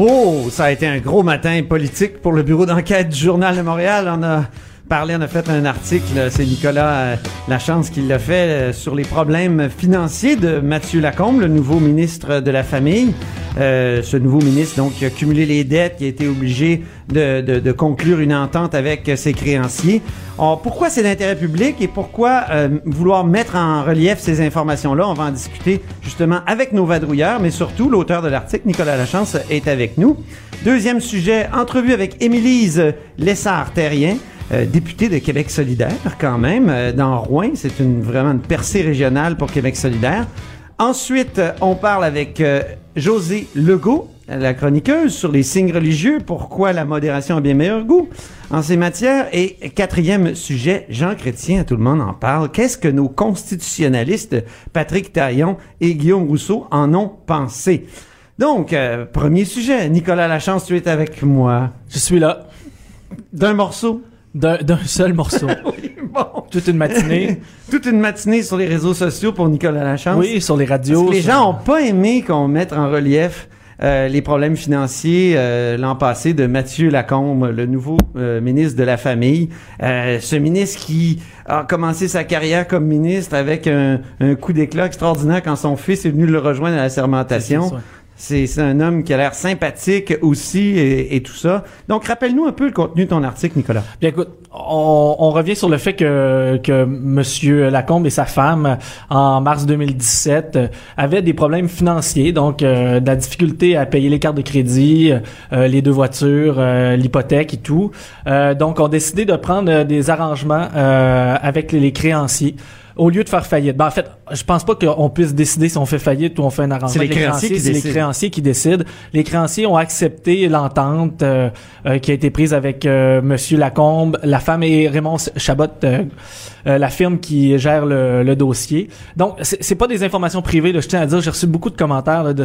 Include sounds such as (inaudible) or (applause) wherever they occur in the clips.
Oh, ça a été un gros matin politique pour le bureau d'enquête du Journal de Montréal. On a parlé, on a fait un article, c'est Nicolas euh, Lachance qui l'a fait, euh, sur les problèmes financiers de Mathieu Lacombe, le nouveau ministre de la Famille. Euh, ce nouveau ministre, donc, qui a cumulé les dettes, qui a été obligé de, conclure une entente avec euh, ses créanciers. Pourquoi c'est d'intérêt public et pourquoi euh, vouloir mettre en relief ces informations-là? On va en discuter justement avec nos vadrouilleurs, mais surtout l'auteur de l'article, Nicolas Lachance, est avec nous. Deuxième sujet, entrevue avec Émilise Lessard-Terrien. Euh, députée de Québec solidaire quand même, euh, dans Rouen. C'est une, vraiment une percée régionale pour Québec solidaire. Ensuite, euh, on parle avec euh, José Legault, la chroniqueuse, sur les signes religieux, pourquoi la modération a bien meilleur goût en ces matières. Et quatrième sujet, Jean Chrétien, tout le monde en parle. Qu'est-ce que nos constitutionnalistes, Patrick Taillon et Guillaume Rousseau, en ont pensé? Donc, euh, premier sujet, Nicolas Lachance, tu es avec moi. Je suis là, D'un morceau. D'un seul morceau. (laughs) Oui, bon. Toute une matinée. (laughs) Toute une matinée sur les réseaux sociaux pour Nicolas Lachance. Oui, sur les Parce radios. que les sur- gens ont pas aimé qu'on mette en relief euh, les problèmes financiers euh, l'an passé de Mathieu Lacombe, le nouveau euh, ministre de la Famille. Euh, ce ministre qui a commencé sa carrière comme ministre avec un, un coup d'éclat extraordinaire quand son fils est venu le rejoindre à la sermentation. C'est un homme qui a l'air sympathique aussi et, tout ça. Donc, rappelle-nous un peu le contenu de ton article, Nicolas. Bien écoute, on, on revient sur le fait que, que Monsieur Lacombe et sa femme, en mars 2017, euh, avaient des problèmes financiers, donc euh, de la difficulté à payer les cartes de crédit, euh, les deux voitures, euh, l'hypothèque et tout. Euh, donc, ont décidé de prendre euh, des arrangements euh, avec les créanciers au lieu de faire faillite. Ben, en fait, je pense pas qu'on puisse décider si on fait faillite ou on fait un arrangement. C'est les créanciers qui les décident. créanciers qui décident. Les créanciers ont accepté l'entente euh, euh, qui a été prise avec euh, Monsieur Lacombe, la femme et Raymond Chabot, euh, euh, la firme qui gère le, le dossier. Donc, c'est c'est pas des informations privées. Là, je tiens à dire, j'ai reçu beaucoup de commentaires là, de,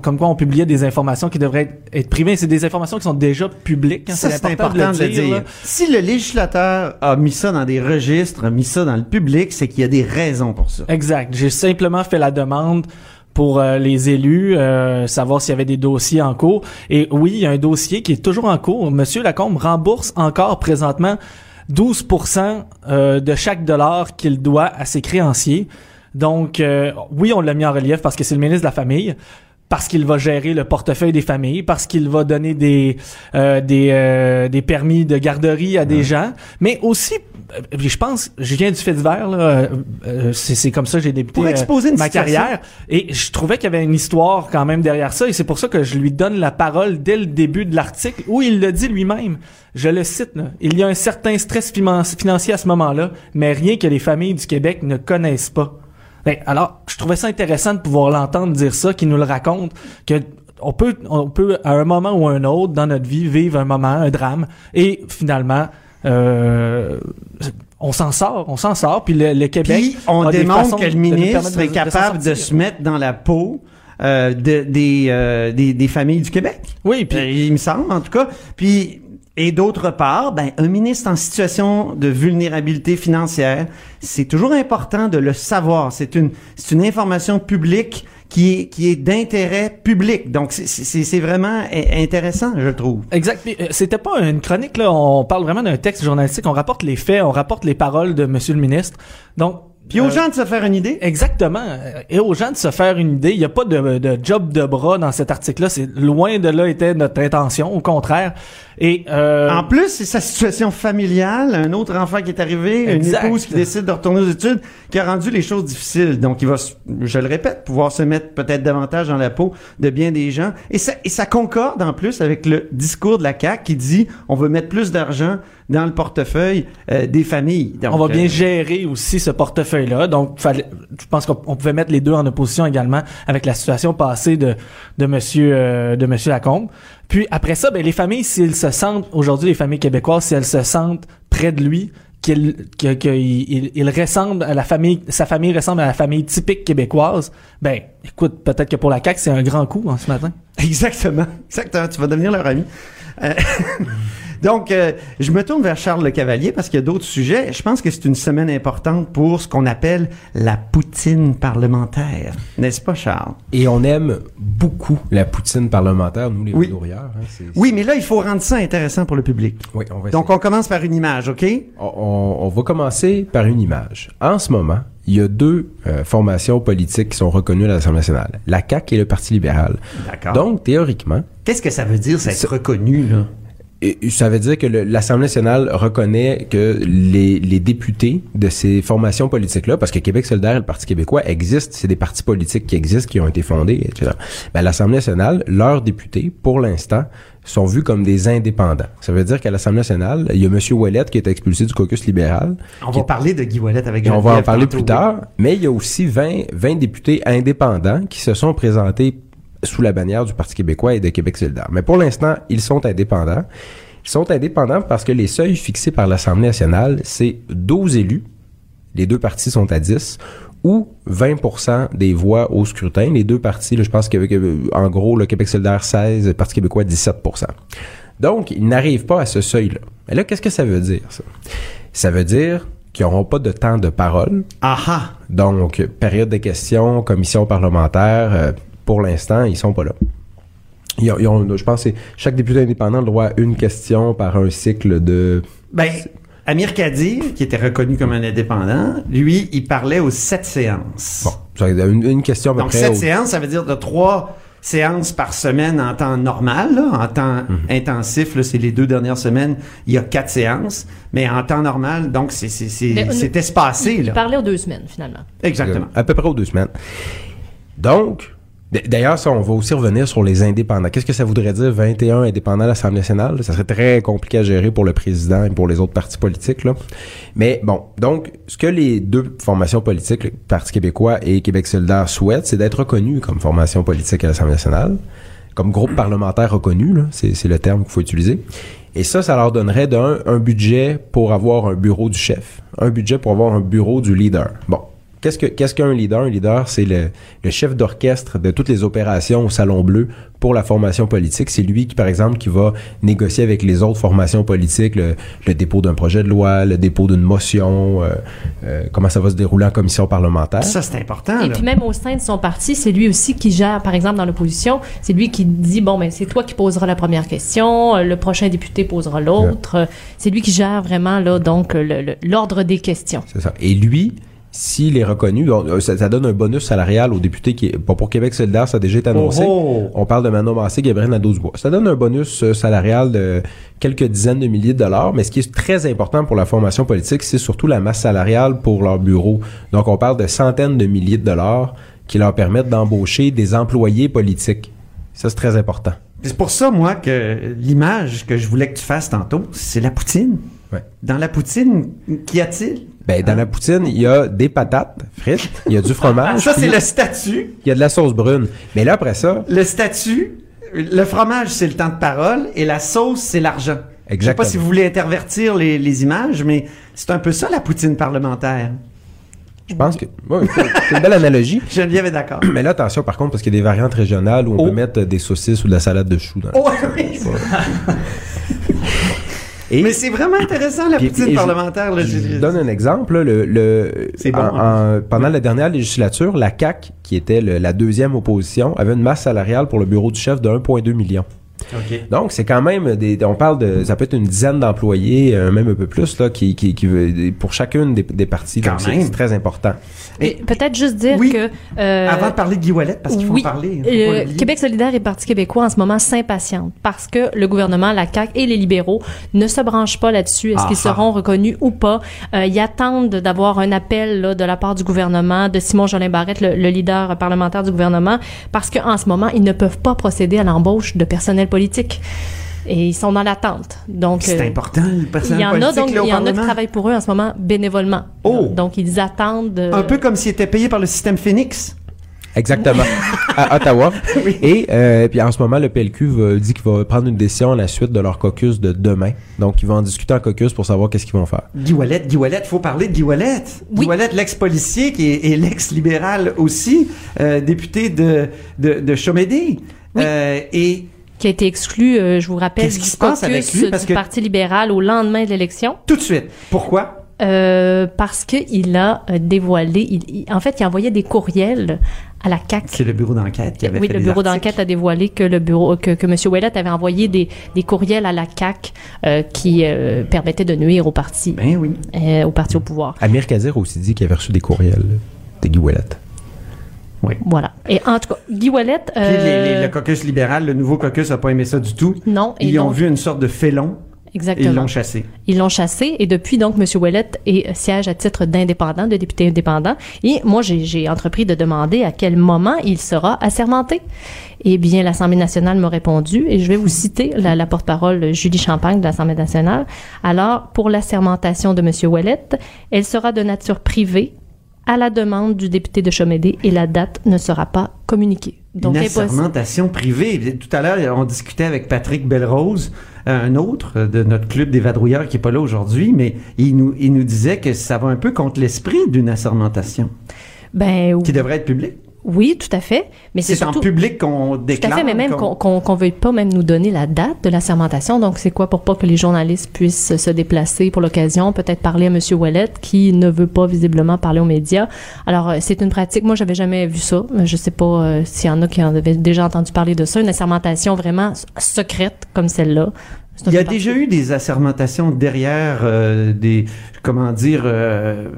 comme quoi on publiait des informations qui devraient être, privées. C'est des informations qui sont déjà publiques. hein. Ça, c'est important, de le dire. Si le législateur a mis ça dans des registres, a mis ça dans le public, c'est qu'il y a des raisons pour ça. Exact. J'ai simplement fait la demande pour euh, les élus, euh, savoir s'il y avait des dossiers en cours. Et oui, il y a un dossier qui est toujours en cours. Monsieur Lacombe rembourse encore présentement 12% euh, de chaque dollar qu'il doit à ses créanciers. Donc, euh, oui, on l'a mis en relief parce que c'est le ministre de la Famille parce qu'il va gérer le portefeuille des familles, parce qu'il va donner des euh, des, euh, des permis de garderie à des gens, mais aussi, euh, je pense, je viens du fait divers, là, euh, euh, c'est comme ça que j'ai débuté Pour euh, exposer une ma situation. carrière, et je trouvais qu'il y avait une histoire quand même derrière ça, et c'est pour ça que je lui donne la parole dès le début de l'article, où il le dit lui-même. Je le cite, là, il y a un certain stress finan- financier à ce moment-là, mais rien que les familles du Québec ne connaissent pas. Ben, alors, je trouvais ça intéressant de pouvoir l'entendre dire ça, qu'il nous le raconte, que on peut, on peut à un moment ou à un autre dans notre vie vivre un moment, un drame, et finalement, euh, on s'en sort, on s'en sort, puis le, le Québec. Puis, on démontre que le ministre est capable de, se mettre dans la peau euh, de- des, euh, des, des familles du Québec. Oui, puis il me semble, en tout cas. Puis, et d'autre part, ben, un ministre en situation de vulnérabilité financière, c'est toujours important de le savoir. C'est une, c'est une information publique qui est, qui est d'intérêt public. Donc, c'est- vraiment i- intéressant, je trouve. Exact. Euh, C'était pas une chronique là. On parle vraiment d'un texte journalistique. On rapporte les faits, on rapporte les paroles de Monsieur le ministre. Donc Puis aux Euh, gens de se faire une idée. Exactement. Euh, Et aux gens de se faire une idée. Il n'y a pas de, de job de bras dans cet article-là. C'est loin de là était notre intention. Au contraire. Et euh, En plus, c'est sa situation familiale, un autre enfant qui est arrivé, Exact. une épouse qui décide de retourner aux études, qui a rendu les choses difficiles. Donc, il va, je le répète, pouvoir se mettre peut-être davantage dans la peau de bien des gens. Et ça, et ça concorde en plus avec le discours de la CAQ qui dit on veut mettre plus d'argent dans le portefeuille euh, des familles. Donc, on va bien euh, gérer aussi ce portefeuille-là. Donc, fallait, je pense qu'on on pouvait mettre les deux en opposition également avec la situation passée de de Monsieur euh, de Monsieur Lacombe. Puis après ça, ben les familles, s'ils se sentent aujourd'hui, les familles québécoises, si elles se sentent près de lui, qu'il que- que il, il ressemble à la famille, sa famille ressemble à la famille typique québécoise. Ben, écoute, peut-être que pour la CAQ, c'est un grand coup hein, ce matin. (laughs) Exactement. Exactement. Tu vas devenir leur ami. Euh, (laughs) Donc, euh, je me tourne vers Charles Le Cavalier parce qu'il y a d'autres sujets. Je pense que c'est une semaine importante pour ce qu'on appelle la poutine parlementaire. N'est-ce pas, Charles? Et on aime beaucoup la poutine parlementaire, nous les Oui. Hein, Oui, mais là, il faut rendre ça intéressant pour le public. Oui, on va Donc, on commence par une image, OK? on, on- on va commencer par une image. En ce moment, il y a deux euh, formations politiques qui sont reconnues à l'Assemblée nationale, la CAQ et le Parti libéral. D'accord. Donc, théoriquement, Qu'est-ce que ça veut dire, ça être reconnu, là? Et ça veut dire que l'Assemblée nationale reconnaît que les, les députés de ces formations politiques-là, parce que Québec solidaire et le Parti québécois existent, c'est des partis politiques qui existent, qui ont été fondés, etc. Ben, L'Assemblée nationale, leurs députés, pour l'instant, sont vus comme des indépendants. Ça veut dire qu'à l'Assemblée nationale, il y a M. Ouellette qui est expulsé du caucus libéral. On va parler de Guy Ouellet avec on va en parler plus tard, mais il y a aussi 20, 20 députés indépendants qui se sont présentés sous la bannière du Parti québécois et de Québec solidaire. Mais pour l'instant, ils sont indépendants. Ils sont indépendants parce que les seuils fixés par l'Assemblée nationale, c'est 12 élus, les deux partis sont à 10, ou 20% des voix au scrutin. Les deux partis, là, je pense que, que, en gros, le Québec solidaire 16, le Parti québécois 17% Donc, ils n'arrivent pas à ce seuil-là. Mais là, qu'est-ce que ça veut dire, ça? Ça veut dire qu'ils n'auront pas de temps de parole. Ah ah! Donc, période de questions, commission parlementaire, euh, pour l'instant, ils sont pas là. Ils ont- ils ont- je pense que chaque député indépendant a le droit à une question par un cycle de... Ben, Amir Kadir, qui était reconnu comme un indépendant, lui, il parlait aux sept séances. Bon, une, une question à peu Donc, près sept séances, ça veut dire de trois séances par semaine en temps normal, là, en temps Mhm. intensif, c'est les deux dernières semaines, il y a quatre séances, mais en temps normal, donc c'est c'est- c'est- Mais on- c'est espacé, Il là. parlait aux deux semaines, finalement. Exactement. À peu près aux deux semaines. Donc, d'ailleurs, ça, on va aussi revenir sur les indépendants. Qu'est-ce que ça voudrait dire 21 indépendants à l'Assemblée nationale? Ça serait très compliqué à gérer pour le président et pour les autres partis politiques, là. Mais bon, donc, ce que les deux formations politiques, le Parti québécois et Québec solidaire souhaitent, c'est d'être reconnus comme formation politique à l'Assemblée nationale, comme groupe parlementaire reconnu, c'est le terme qu'il faut utiliser. Et ça, ça leur donnerait d'un un budget pour avoir un bureau du chef, un budget pour avoir un bureau du leader. Bon, Qu'est-ce que qu'est-ce qu'un leader? Un leader, c'est le, le chef d'orchestre de toutes les opérations au Salon Bleu pour la formation politique. C'est lui qui, par exemple, qui va négocier avec les autres formations politiques le, le dépôt d'un projet de loi, le dépôt d'une motion, euh, euh, comment ça va se dérouler en commission parlementaire. Ça, c'est important, Et là. puis même au sein de son parti, c'est lui aussi qui gère, par exemple, dans l'opposition, c'est lui qui dit, bon, ben c'est toi qui poseras la première question, euh, le prochain député posera l'autre. C'est lui qui gère vraiment, là, donc, l'ordre des questions. C'est ça. Et lui, s'il est reconnu, euh, ça, ça donne un bonus salarial aux députés qui, bon, pour Québec solidaire, ça a déjà été annoncé. Oh, oh. On parle de Manon Massé, Gabriel Nadeau-Dubois. Ça donne un bonus euh, salarial de quelques dizaines de milliers de dollars, mais ce qui est très important pour la formation politique, c'est surtout la masse salariale pour leur bureau. Donc, on parle de centaines de milliers de dollars qui leur permettent d'embaucher des employés politiques. Ça, c'est très important. C'est pour ça, moi, que l'image que je voulais que tu fasses tantôt, c'est la poutine. Ouais. Dans la poutine, qu'y a-t-il? Ben, dans la poutine, il y a des patates frites, il y a du fromage, Ah, ça, c'est le statut. il y a de la sauce brune. Mais là, après ça, Le statut, le fromage, c'est le temps de parole et la sauce, c'est l'argent. Je sais pas Exactement. si vous voulez intervertir les, les images, mais c'est un peu ça, la poutine parlementaire. Je pense que ouais, c'est une belle analogie. (laughs) Geneviève est d'accord. Mais là, attention par contre, parce qu'il y a des variantes régionales où on Oh. peut mettre des saucisses ou de la salade de choux dans. Oh, oui. (laughs) Et Mais c'est vraiment intéressant, la je- parlementaire. là. je donne un exemple. là, le, bon, en- hein? en- pendant la dernière législature, la CAC, qui était le- la deuxième opposition, avait une masse salariale pour le bureau du chef de 1,2 million. Donc, c'est quand même des, on parle de, ça peut être une dizaine d'employés, euh, même un peu plus, là, qui, qui, qui veut, pour chacune des, des parties. Quand Donc, c'est très important. Et peut-être juste dire Oui. que euh, Avant de parler de Guy Ouellet, parce qu'il faut oui, en parler. faut pas euh. Québec solidaire et Parti québécois en ce moment s'impatientent parce que le gouvernement, la CAQ et les libéraux ne se branchent pas là-dessus. Est-ce Ah, qu'ils ah. seront reconnus ou pas? Euh, ils attendent d'avoir un appel là, de la part du gouvernement, de Simon Jolin Barrette, le, le leader parlementaire du gouvernement, parce qu'en ce moment, ils ne peuvent pas procéder à l'embauche de personnel politique. Et ils sont dans l'attente. Donc, C'est euh, important, le il personnel y en a donc là, il y en a qui travaillent pour eux en ce moment bénévolement. Oh! Donc ils attendent. euh, Un peu comme s'il était payé par le système Phoenix. Exactement. à Ottawa. (laughs) Oui. Et euh, puis en ce moment, le PLQ va- dit qu'il va prendre une décision à la suite de leur caucus de demain. Donc, ils vont en discuter en caucus pour savoir qu'est-ce qu'ils vont faire. Guy Ouellet, Guy Ouellet, faut parler de Guy. Oui. Guy Ouellet, l'ex-policier qui est, et l'ex-libéral aussi, euh, député de, de, de Chomédé. Oui. Euh, et qui a été exclu, euh, je vous rappelle, du caucus lui? Du Parti libéral au lendemain de l'élection, tout de suite, pourquoi? euh, parce qu'il a euh, dévoilé, il, il- en fait, il envoyait des courriels à la CAQ. C'est le bureau d'enquête qui avait Oui, fait le bureau d'enquête a dévoilé que le bureau que, que M. Ouellet avait envoyé des, des courriels à la CAQ euh, qui euh, permettaient de nuire au parti, Ben oui. au parti au pouvoir. Amir Kadir a aussi dit qu'il avait reçu des courriels de Guy Ouellet. Voilà. Et en tout cas, Guy les- les- euh, le caucus libéral, le nouveau caucus n'a pas aimé ça du tout. non, Ils ont vu une sorte de félon exactement. ils l'ont chassé. Ils l'ont chassé et depuis donc M. Ouellet est euh, siège à titre d'indépendant, de député indépendant. Et moi j'ai j'ai entrepris de demander à quel moment il sera assermenté. Eh bien l'Assemblée nationale m'a répondu et je vais vous citer la, la porte-parole Julie Champagne de l'Assemblée nationale. Alors pour l'assermentation de M. Ouellet, elle sera de nature privée à la demande du député de Chomédé et la date ne sera pas communiquée. Donc une assermentation privée. Tout à l'heure, on discutait avec Patrick Belrose, un autre de notre club des vadrouilleurs qui est pas là aujourd'hui, mais il nous, il nous disait que ça va un peu contre l'esprit d'une assermentation Ben qui devrait être publique. Oui, tout à fait. Mais c'est en public qu'on Tout déclare. à fait, mais même qu'on- qu'on qu'on veuille pas même nous donner la date de la sermentation. Donc, c'est quoi pour pas que les journalistes puissent se déplacer pour l'occasion, peut-être parler à Monsieur Ouellet qui ne veut pas visiblement parler aux médias. Alors, euh, c'est une pratique. Moi, j'avais jamais vu ça. Je sais pas euh, s'il y en a qui en avaient déjà entendu parler de ça. Une assermentation vraiment secrète comme celle-là. Il y a déjà eu des assermentations derrière euh, des, comment dire, euh,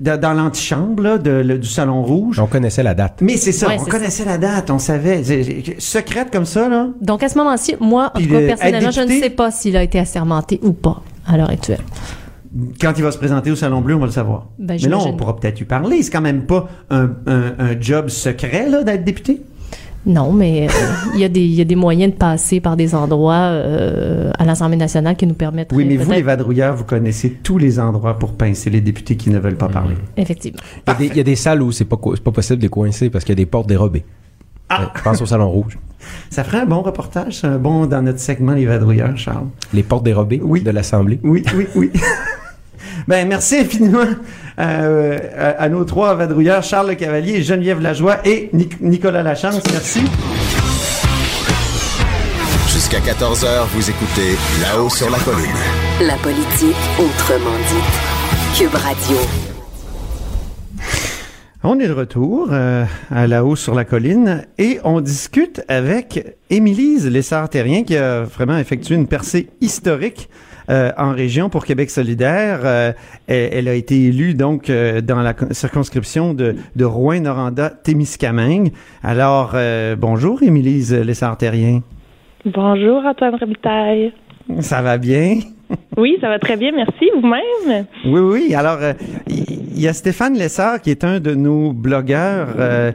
dans l'antichambre là, de, le- du Salon Rouge. On connaissait la date. Mais c'est ça, Ouais, on c'est connaissait la date, on savait. C'est- c'est- Secrète comme ça, là. Donc, à ce moment-ci, moi, en Puis tout cas, le- personnellement, je ne sais pas s'il a été assermenté ou pas à l'heure actuelle. Quand il va se présenter au Salon Bleu, on va le savoir. Ben, Mais là, on pourra peut-être lui parler. C'est quand même pas un, un- un job secret, là, d'être député? Non, mais euh, (laughs) il y, a des- il y a des moyens de passer par des endroits euh, à l'Assemblée nationale qui nous permettent Oui, mais vous, les vadrouilleurs, vous connaissez tous les endroits pour pincer les députés qui ne veulent pas parler. Effectivement. Il y, a des, il y a des salles où c'est pas, pas possible de les coincer parce qu'il y a des portes dérobées. Ah! Ouais, je pense au Salon Rouge. (laughs) Ça ferait un bon reportage, c'est un bon dans notre segment Les vadrouilleurs, Charles. Les portes dérobées Oui. de l'Assemblée. Oui, oui, oui. (laughs) ben, merci infiniment euh, à, à nos trois vadrouilleurs, Charles Le Cavalier, Geneviève Lajoie et Nic- Nicolas Lachance. Merci. Jusqu'à 14h, vous écoutez là-haut sur la colline. La politique autrement dite. Cube Radio. On est de retour euh, à la haut sur la colline et on discute avec Émilise Lessard-Terrien qui a vraiment effectué une percée historique euh, en région pour Québec solidaire. Euh, elle, elle a été élue donc euh, dans la con- circonscription de, de Rouen-Noranda-Témiscamingue. Alors, euh, bonjour Émilise Lessard-Terrien. Bonjour Antoine Robitaille. Ça va bien? Oui, ça va très bien, merci. Vous-même? Oui, oui. Alors, euh, il y, a Stéphane Lessard qui est un de nos blogueurs, euh,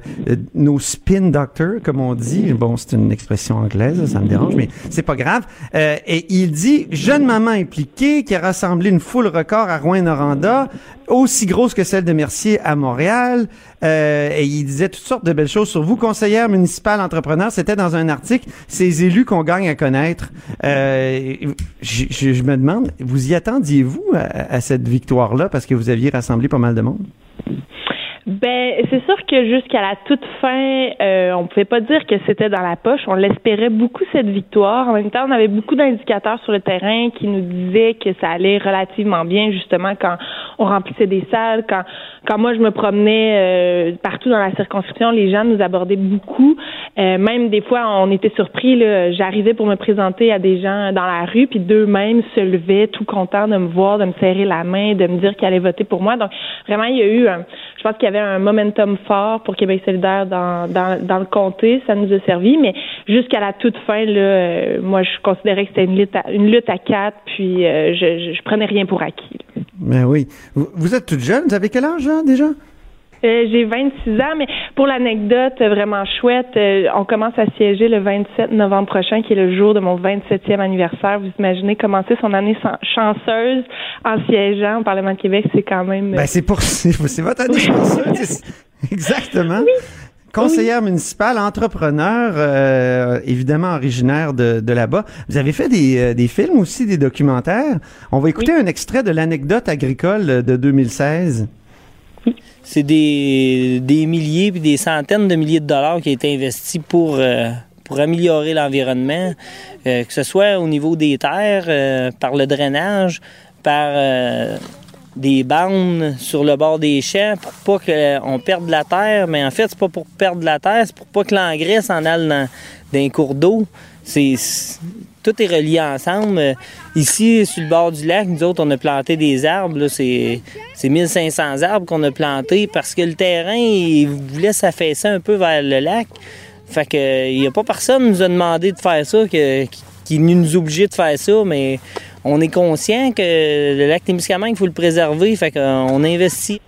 nos spin doctors, comme on dit. Bon, c'est une expression anglaise, ça me dérange, mais c'est pas grave. Euh, et il dit jeune maman impliquée qui a rassemblé une foule record à Rouen-Noranda, aussi grosse que celle de Mercier à Montréal. Euh, et il disait toutes sortes de belles choses sur vous, conseillère municipale, entrepreneur. C'était dans un article, ces élus qu'on gagne à connaître. Euh, je, me demande, vous y attendiez-vous à, à cette victoire-là parce que vous aviez rassemblé pas mal de monde? Ben, c'est sûr que jusqu'à la toute fin, euh, on pouvait pas dire que c'était dans la poche. On l'espérait beaucoup cette victoire. En même temps, on avait beaucoup d'indicateurs sur le terrain qui nous disaient que ça allait relativement bien, justement, quand on remplissait des salles. Quand, quand moi je me promenais euh, partout dans la circonscription, les gens nous abordaient beaucoup. Euh, même des fois, on était surpris. J'arrivais pour me présenter à des gens dans la rue, puis d'eux-mêmes se levaient, tout contents de me voir, de me serrer la main, de me dire qu'ils allaient voter pour moi. Donc vraiment, il y a eu, je pense qu'il y avait un momentum fort pour Québec solidaire dans, dans, le comté. Ça nous a servi, mais jusqu'à la toute fin, là, euh, moi, je considérais que c'était une lutte à, quatre, puis euh, je, je, prenais rien pour acquis. Ben oui. Vous, êtes toute jeune. Vous avez quel âge, hein, déjà? Euh, j'ai 26 ans, mais pour l'anecdote vraiment chouette, on commence à siéger le 27 novembre prochain, qui est le jour de mon 27e anniversaire. Vous imaginez commencer son année chanceuse en siégeant au Parlement de Québec, c'est quand même... Ben (laughs) c'est pour... C'est votre année chanceuse. Exactement. Oui. Conseillère municipale, entrepreneur, euh, évidemment originaire de, de là-bas. Vous avez fait des, euh, des, films aussi, des documentaires. On va écouter un extrait de l'anecdote agricole de 2016. C'est des, des milliers puis des centaines de milliers de dollars qui ont été investis pour, euh, pour améliorer l'environnement, que ce soit au niveau des terres, par le drainage, par des bandes sur le bord des champs pour pas qu'on perde la terre. Mais en fait, c'est pas pour perdre la terre, c'est pour pas que l'engrais s'en aille dans, un cours d'eau. C'est, tout est relié ensemble. Ici, sur le bord du lac, nous autres, on a planté des arbres. C'est, 1500 arbres qu'on a plantés parce que le terrain, il voulait s'affaisser un peu vers le lac. Fait que il n'y a pas personne qui nous a demandé de faire ça, qui, nous obligeait de faire ça, mais on est conscient que le lac Témiscamingue, il faut le préserver, fait qu'on investit.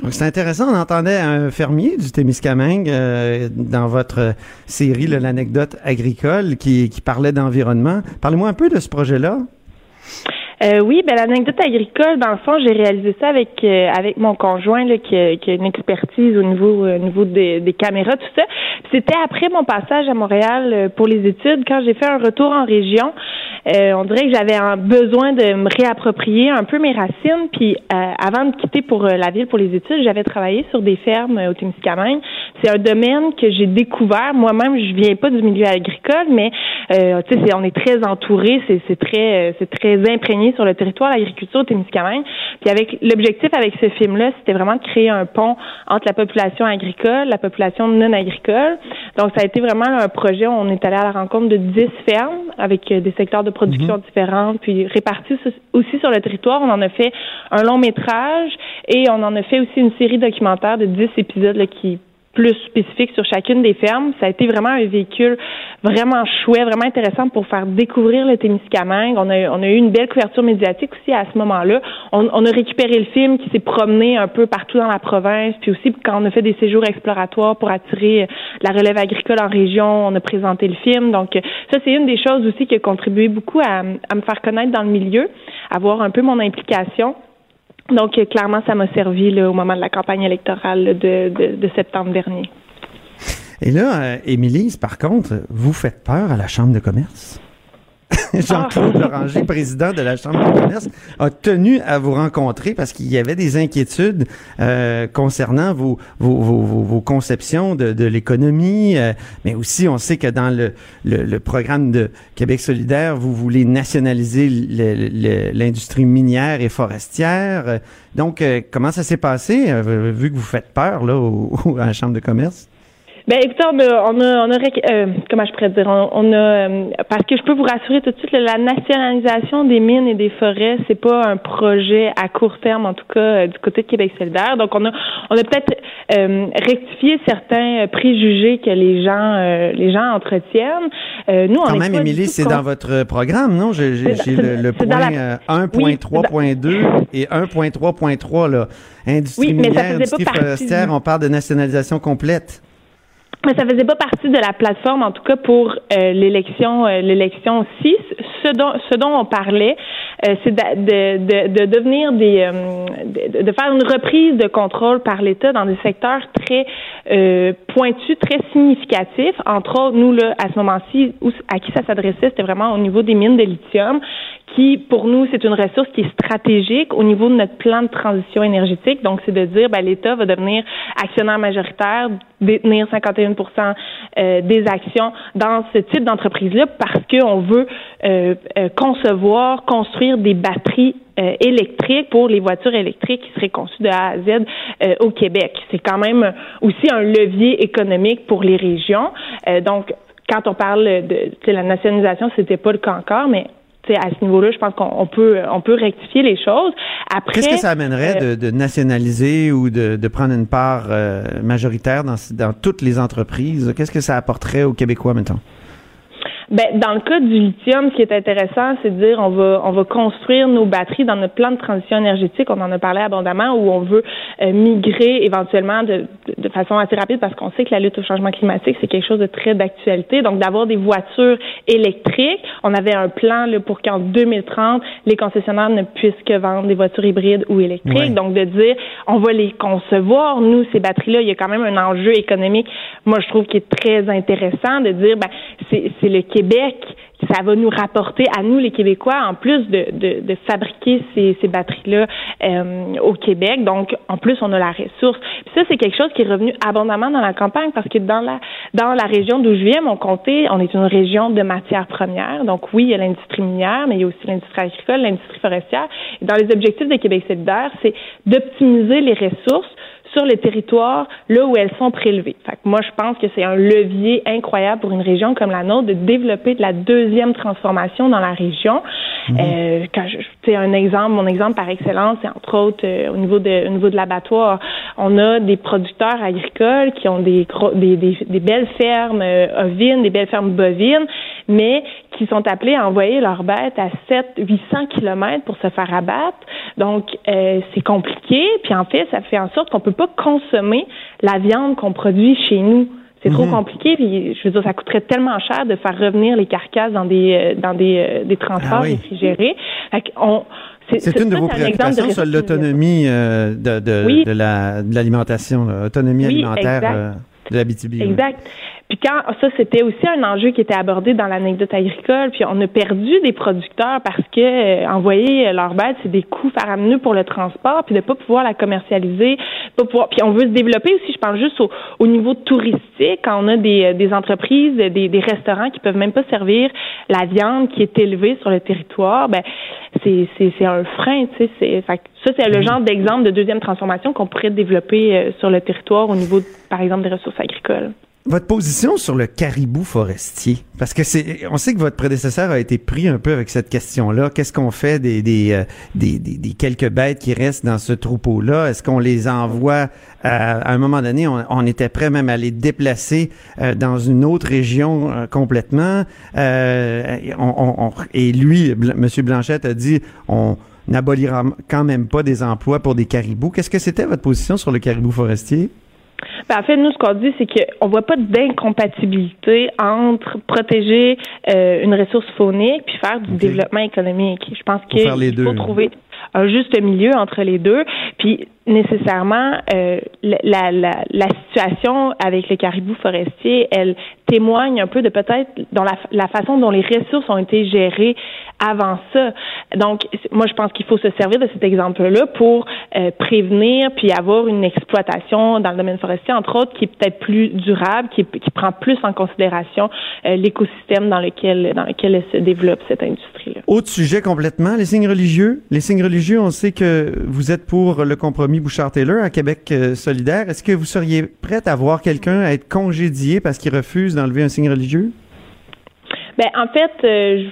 Donc c'est intéressant, on entendait un fermier du Témiscamingue euh, dans votre série l'anecdote agricole qui, qui parlait d'environnement. Parlez-moi un peu de ce projet-là. Euh, oui, ben l'anecdote agricole, dans le fond, j'ai réalisé ça avec euh, avec mon conjoint là, qui, a, qui a une expertise au niveau au niveau des, des caméras, tout ça. C'était après mon passage à Montréal pour les études, quand j'ai fait un retour en région. Euh, on dirait que j'avais un besoin de me réapproprier un peu mes racines. Puis euh, avant de quitter pour euh, la ville pour les études, j'avais travaillé sur des fermes au Témiscamingue. C'est un domaine que j'ai découvert. Moi-même, je viens pas du milieu agricole, mais euh, tu sais, on est très entouré, c'est très c'est très imprégné sur le territoire l'agriculture au Témiscamingue. Puis avec l'objectif avec ce film-là, c'était vraiment de créer un pont entre la population agricole, la population non agricole. Donc ça a été vraiment un projet. Où on est allé à la rencontre de 10 fermes avec des secteurs de production mhm. différentes, puis réparties aussi sur le territoire. On en a fait un long métrage et on en a fait aussi une série documentaire de 10 épisodes là, qui plus spécifique sur chacune des fermes. Ça a été vraiment un véhicule vraiment chouette, vraiment intéressant pour faire découvrir le Témiscamingue. On a, on a eu une belle couverture médiatique aussi à ce moment-là. On, on, a récupéré le film qui s'est promené un peu partout dans la province, puis aussi quand on a fait des séjours exploratoires pour attirer la relève agricole en région, on a présenté le film. Donc ça, c'est une des choses aussi qui a contribué beaucoup à, à me faire connaître dans le milieu, avoir un peu mon implication. Donc, euh, clairement, ça m'a servi au moment de la campagne électorale de, septembre dernier. Et là, euh, Émilie, par contre, vous faites peur à la Chambre de commerce? (laughs) Jean-Claude Loranger, président de la Chambre de commerce, a tenu à vous rencontrer parce qu'il y avait des inquiétudes euh, concernant vos, vos, vos, vos, conceptions de, de l'économie, euh, mais aussi on sait que dans le, le, le, programme de Québec solidaire, vous voulez nationaliser l'industrie minière et forestière. Donc, euh, comment ça s'est passé, euh, vu que vous faites peur là au, (laughs) à la Chambre de commerce? Ben écoutez, on a, on a, on a euh, comment je pourrais dire, on, a euh, parce que je peux vous rassurer tout de suite, la nationalisation des mines et des forêts, c'est pas un projet à court terme, en tout cas euh, du côté de Québec solidaire. Donc on a, on a peut-être rectifié certains préjugés que les gens, les gens entretiennent. nous, on quand même, Émilie, c'est dans votre programme, non? J'ai le, le point 1.3.2 et 1.3.3 là, industrie oui, minière, industrie forestière, on parle de nationalisation complète. Mais ça faisait pas partie de la plateforme, en tout cas pour euh, l'élection, euh, l'élection 6. Ce dont, ce dont on parlait, euh, c'est de, de, de, devenir des, de, de, faire une reprise de contrôle par l'État dans des secteurs très pointus, très significatifs. Entre autres, nous là, à ce moment-ci, à qui ça s'adressait, c'était vraiment au niveau des mines de lithium, qui, pour nous, c'est une ressource qui est stratégique au niveau de notre plan de transition énergétique. Donc, c'est de dire, ben, l'État va devenir actionnaire majoritaire, détenir 51% euh, des actions dans ce type d'entreprise-là parce qu'on veut euh, euh, concevoir, construire des batteries électriques pour les voitures électriques qui seraient conçues de A à Z au Québec. C'est quand même aussi un levier économique pour les régions. donc, quand on parle de la nationalisation, c'était pas le cas encore, mais à ce niveau-là, je pense qu'on peut on peut rectifier les choses. Après, qu'est-ce que ça amènerait euh, de, nationaliser ou de, de prendre une part euh, majoritaire dans, dans toutes les entreprises? Qu'est-ce que ça apporterait aux Québécois maintenant ben, dans le cas du lithium, ce qui est intéressant, c'est de dire on va on va construire nos batteries dans notre plan de transition énergétique. On en a parlé abondamment où on veut euh, migrer éventuellement de, de, façon assez rapide parce qu'on sait que la lutte au changement climatique c'est quelque chose de très d'actualité. Donc d'avoir des voitures électriques, on avait un plan là, pour qu'en 2030 les concessionnaires ne puissent que vendre des voitures hybrides ou électriques. Donc de dire on va les concevoir nous ces batteries là, il y a quand même un enjeu économique. Moi je trouve qui est très intéressant de dire ben c'est c'est le Québec, ça va nous rapporter à nous les Québécois, en plus de, de, fabriquer ces, ces batteries-là euh, au Québec. Donc, en plus, on a la ressource. Ça, c'est quelque chose qui est revenu abondamment dans la campagne parce que dans la dans la région d'où je viens, mon comté, on est une région de matières premières. Donc oui, il y a l'industrie minière, mais il y a aussi l'industrie agricole, l'industrie forestière. Dans les objectifs de Québec solidaire, c'est d'optimiser les ressources sur les territoires là où elles sont prélevées. Fait que moi, je pense que c'est un levier incroyable pour une région comme la nôtre de développer de la deuxième transformation dans la région. Mhm. Euh, quand je, un exemple, mon exemple par excellence, c'est entre autres euh, au niveau de au niveau de l'abattoir, on a des producteurs agricoles qui ont des des, des, des belles fermes euh, ovines, des belles fermes bovines, mais qui sont appelés à envoyer leurs bêtes à 7 800 kilomètres pour se faire abattre. Donc euh, c'est compliqué, puis en fait, ça fait en sorte qu'on peut pas consommer la viande qu'on produit chez nous. C'est trop mhm. compliqué, puis je veux dire, ça coûterait tellement cher de faire revenir les carcasses dans des euh, dans des, euh, des transports ah réfrigérés. c'est une de vos préoccupations sur l'autonomie euh, de, de, de l'alimentation, l'autonomie alimentaire de la BTB. Exact. Puis quand ça, c'était aussi un enjeu qui était abordé dans l'anecdote agricole. Puis on a perdu des producteurs parce que euh, envoyer leur bête, c'est des coûts faramineux pour le transport, puis de pas pouvoir la commercialiser, pas pouvoir. Puis on veut se développer aussi. Je pense juste au, au niveau touristique, quand on a des, euh, des entreprises, des, des, restaurants qui peuvent même pas servir la viande qui est élevée sur le territoire. Ben c'est c'est un frein, tu sais. Ça, c'est le genre d'exemple de deuxième transformation qu'on pourrait développer euh, sur le territoire au niveau, par exemple, des ressources agricoles. Votre position sur le caribou forestier, parce que c'est, on sait que votre prédécesseur a été pris un peu avec cette question-là. Qu'est-ce qu'on fait des des, euh, des, quelques bêtes qui restent dans ce troupeau-là? Est-ce qu'on les envoie à un moment donné on, était prêt même à les déplacer euh, dans une autre région euh, complètement? Et lui, Monsieur Blanchette a dit on n'abolira quand même pas des emplois pour des caribous. Qu'est-ce que c'était votre position sur le caribou forestier? Ben, en fait, nous, ce qu'on dit, c'est qu'on voit pas d'incompatibilité entre protéger euh, une ressource faunique puis faire du développement économique. Je pense qu'il faut trouver un juste milieu entre les deux. Puis nécessairement, euh, la, la, la, situation avec les caribous forestiers, elle témoigne un peu de peut-être dans la, la, façon dont les ressources ont été gérées avant ça. Donc, moi, je pense qu'il faut se servir de cet exemple-là pour euh, prévenir puis avoir une exploitation dans le domaine forestier, entre autres, qui est peut-être plus durable, qui, qui prend plus en considération euh, l'écosystème dans lequel dans lequel se développe cette industrie-là. Autre sujet complètement, les signes religieux. Les signes religieux, on sait que vous êtes pour le compromis Bouchard-Taylor à Québec euh, solidaire. Est-ce que vous seriez prête à voir quelqu'un être congédié parce qu'il refuse d'enlever un signe religieux? Ben en fait, euh,